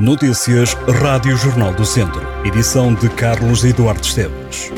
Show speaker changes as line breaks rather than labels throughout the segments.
Notícias Rádio Jornal do Centro. Edição de Carlos Eduardo Esteves.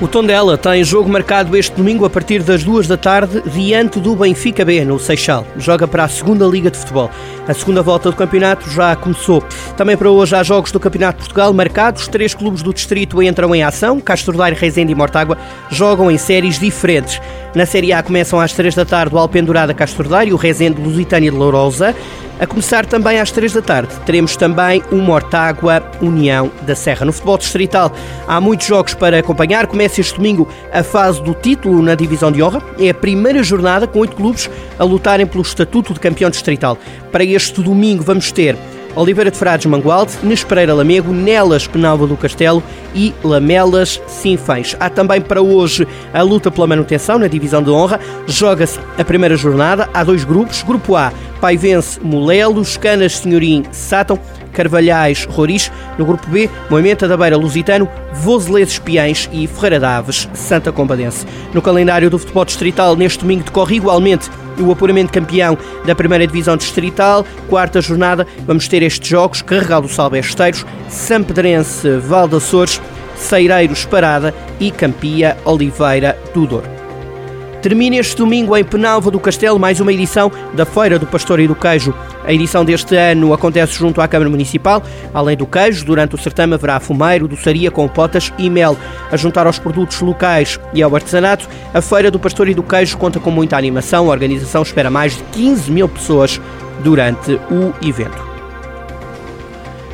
O Tondela tem jogo marcado este domingo a partir das duas da tarde diante do Benfica B no Seixal. Joga para a segunda Liga de Futebol. A segunda volta do campeonato já começou. Também para hoje há jogos do Campeonato de Portugal marcados. Três clubes do distrito entram em ação. Castro Daire, Rezende e Mortágua jogam em séries diferentes. Na Série A começam às três da tarde o Alpendurada Castro Daire e o Rezende Lusitânia de Lourosa. A começar também às três da tarde, teremos também o Mortágua União da Serra. No futebol distrital há muitos jogos para acompanhar. Começa este domingo a fase do título na divisão de honra. É a primeira jornada com oito clubes a lutarem pelo estatuto de campeão distrital. Para este domingo vamos ter Oliveira de Frades Mangualde, Nespereira Lamego, Nelas Penalva do Castelo e Lamelas Sinfães. Há também para hoje a luta pela manutenção na divisão de honra. Joga-se a primeira jornada. Há dois grupos. Grupo A, Paivense Molelos, Canas Senhorim Sátão, Carvalhais Roriz. No grupo B, Moimenta da Beira Lusitano, Vozeles Espiães e Ferreira Daves Santa Combadense. No calendário do futebol distrital, neste domingo decorre igualmente o apuramento campeão da primeira divisão distrital. Quarta jornada, vamos ter estes jogos: Carregal do Salvesteiros, Sampedrense Valdaçores, Ceireiros Parada e Campia Oliveira do. Termina este domingo em Penalva do Castelo mais uma edição da Feira do Pastor e do Queijo. A edição deste ano acontece junto à Câmara Municipal. Além do queijo, durante o certame haverá fumeiro, doçaria com potas e mel. A juntar aos produtos locais e ao artesanato, a Feira do Pastor e do Queijo conta com muita animação. A organização espera mais de 15 mil pessoas durante o evento.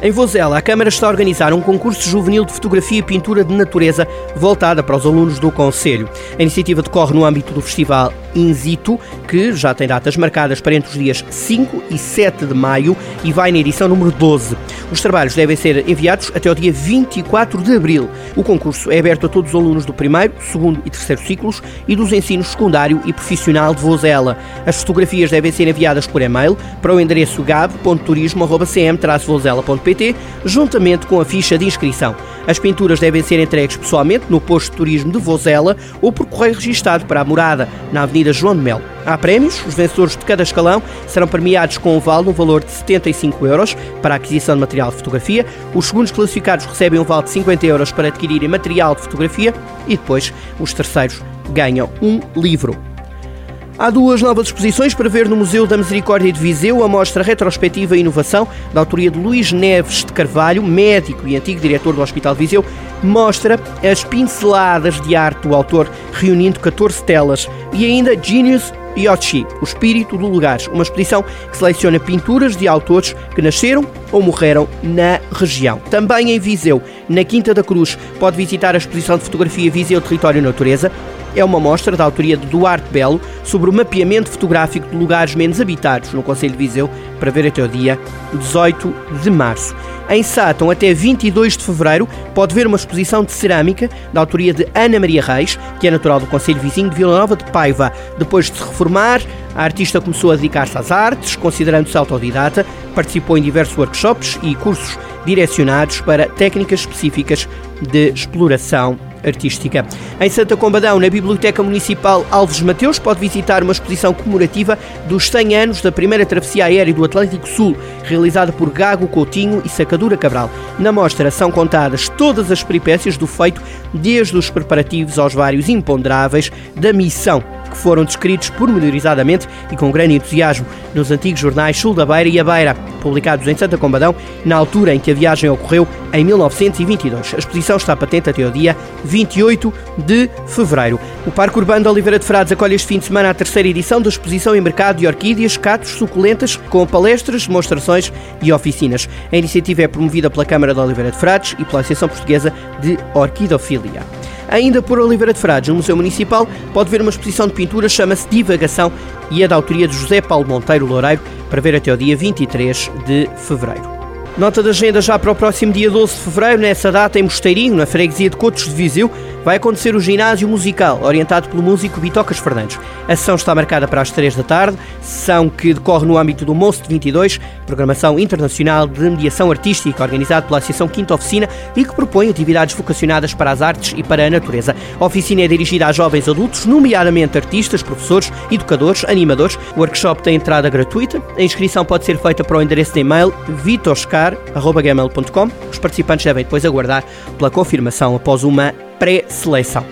Em Vozela, a Câmara está a organizar um concurso juvenil de fotografia e pintura de natureza voltada para os alunos do Conselho. A iniciativa decorre no âmbito do Festival Inzito, que já tem datas marcadas para entre os dias 5 e 7 de maio e vai na edição número 12. Os trabalhos devem ser enviados até o dia 24 de abril. O concurso é aberto a todos os alunos do primeiro, segundo e terceiro ciclos e dos ensinos secundário e profissional de Vozela. As fotografias devem ser enviadas por e-mail para o endereço gab.turismo.cm-vozela.pt juntamente com a ficha de inscrição. As pinturas devem ser entregues pessoalmente no posto de turismo de Vozela ou por correio registado para a morada, na Avenida João de Melo. Há prémios, os vencedores de cada escalão serão premiados com um vale no valor de 75 euros para a aquisição de material de fotografia. Os segundos classificados recebem um vale de 50 euros para adquirirem material de fotografia e depois os terceiros ganham um livro. Há duas novas exposições para ver no Museu da Misericórdia de Viseu, a mostra retrospectiva e inovação, da autoria de Luís Neves de Carvalho, médico e antigo diretor do Hospital de Viseu, mostra as pinceladas de arte do autor, reunindo 14 telas, e ainda Genius Yoshi, o espírito do lugar, uma exposição que seleciona pinturas de autores que nasceram ou morreram na região. Também em Viseu, na Quinta da Cruz, pode visitar a exposição de fotografia Viseu Território e Natureza, é uma mostra da autoria de Duarte Belo sobre o mapeamento fotográfico de lugares menos habitados no Conselho de Viseu para ver até o dia 18 de março. Em Sátão, até 22 de fevereiro, pode ver uma exposição de cerâmica da autoria de Ana Maria Reis, que é natural do Conselho Vizinho de Vila Nova de Paiva. Depois de se reformar, a artista começou a dedicar-se às artes, considerando-se autodidata, participou em diversos workshops e cursos direcionados para técnicas específicas de exploração artística. Em Santa Combadão, na Biblioteca Municipal Alves Mateus, pode visitar uma exposição comemorativa dos 100 anos da primeira travessia aérea do Atlântico Sul, realizada por Gago Coutinho e Sacadura Cabral. Na mostra são contadas todas as peripécias do feito, desde os preparativos aos vários imponderáveis da missão que foram descritos pormenorizadamente e com grande entusiasmo nos antigos jornais Sul da Beira e A Beira, publicados em Santa Combadão, na altura em que a viagem ocorreu em 1922. A exposição está patente até o dia 28 de fevereiro. O Parque Urbano de Oliveira de Frades acolhe este fim de semana a terceira edição da exposição em mercado de orquídeas, catos, suculentas, com palestras, demonstrações e oficinas. A iniciativa é promovida pela Câmara de Oliveira de Frades e pela Associação Portuguesa de Orquidofilia. Ainda por Oliveira de Frades, no Museu Municipal, pode ver uma exposição de pintura, chama-se Divagação e é da autoria de José Paulo Monteiro Loureiro, para ver até o dia 23 de fevereiro. Nota da agenda já para o próximo dia 12 de fevereiro, nessa data em Mosteirinho, na freguesia de Cotos de Viseu, vai acontecer o ginásio musical, orientado pelo músico Bitocas Fernandes. A sessão está marcada para as 3 da tarde, sessão que decorre no âmbito do MOST 22, Programação Internacional de Mediação Artística, organizado pela Associação Quinta Oficina e que propõe atividades vocacionadas para as artes e para a natureza. A oficina é dirigida a jovens adultos, nomeadamente artistas, professores, educadores, animadores. O workshop tem entrada gratuita. A inscrição pode ser feita para o endereço de e-mail vitoscar.gmail.com. Os participantes devem depois aguardar pela confirmação após uma pré-seleção.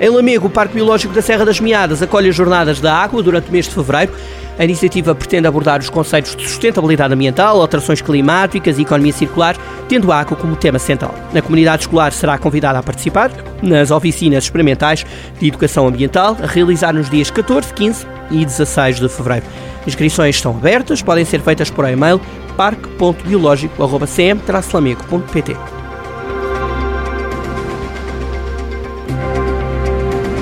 Em Lamego, o Parque Biológico da Serra das Meadas acolhe as Jornadas da Água durante o mês de fevereiro. A iniciativa pretende abordar os conceitos de sustentabilidade ambiental, alterações climáticas e economia circular, tendo a água como tema central. A comunidade escolar será convidada a participar nas oficinas experimentais de educação ambiental, a realizar nos dias 14, 15 e 16 de fevereiro. Inscrições estão abertas, podem ser feitas por e-mail parque.biológico.cm-lamego.pt.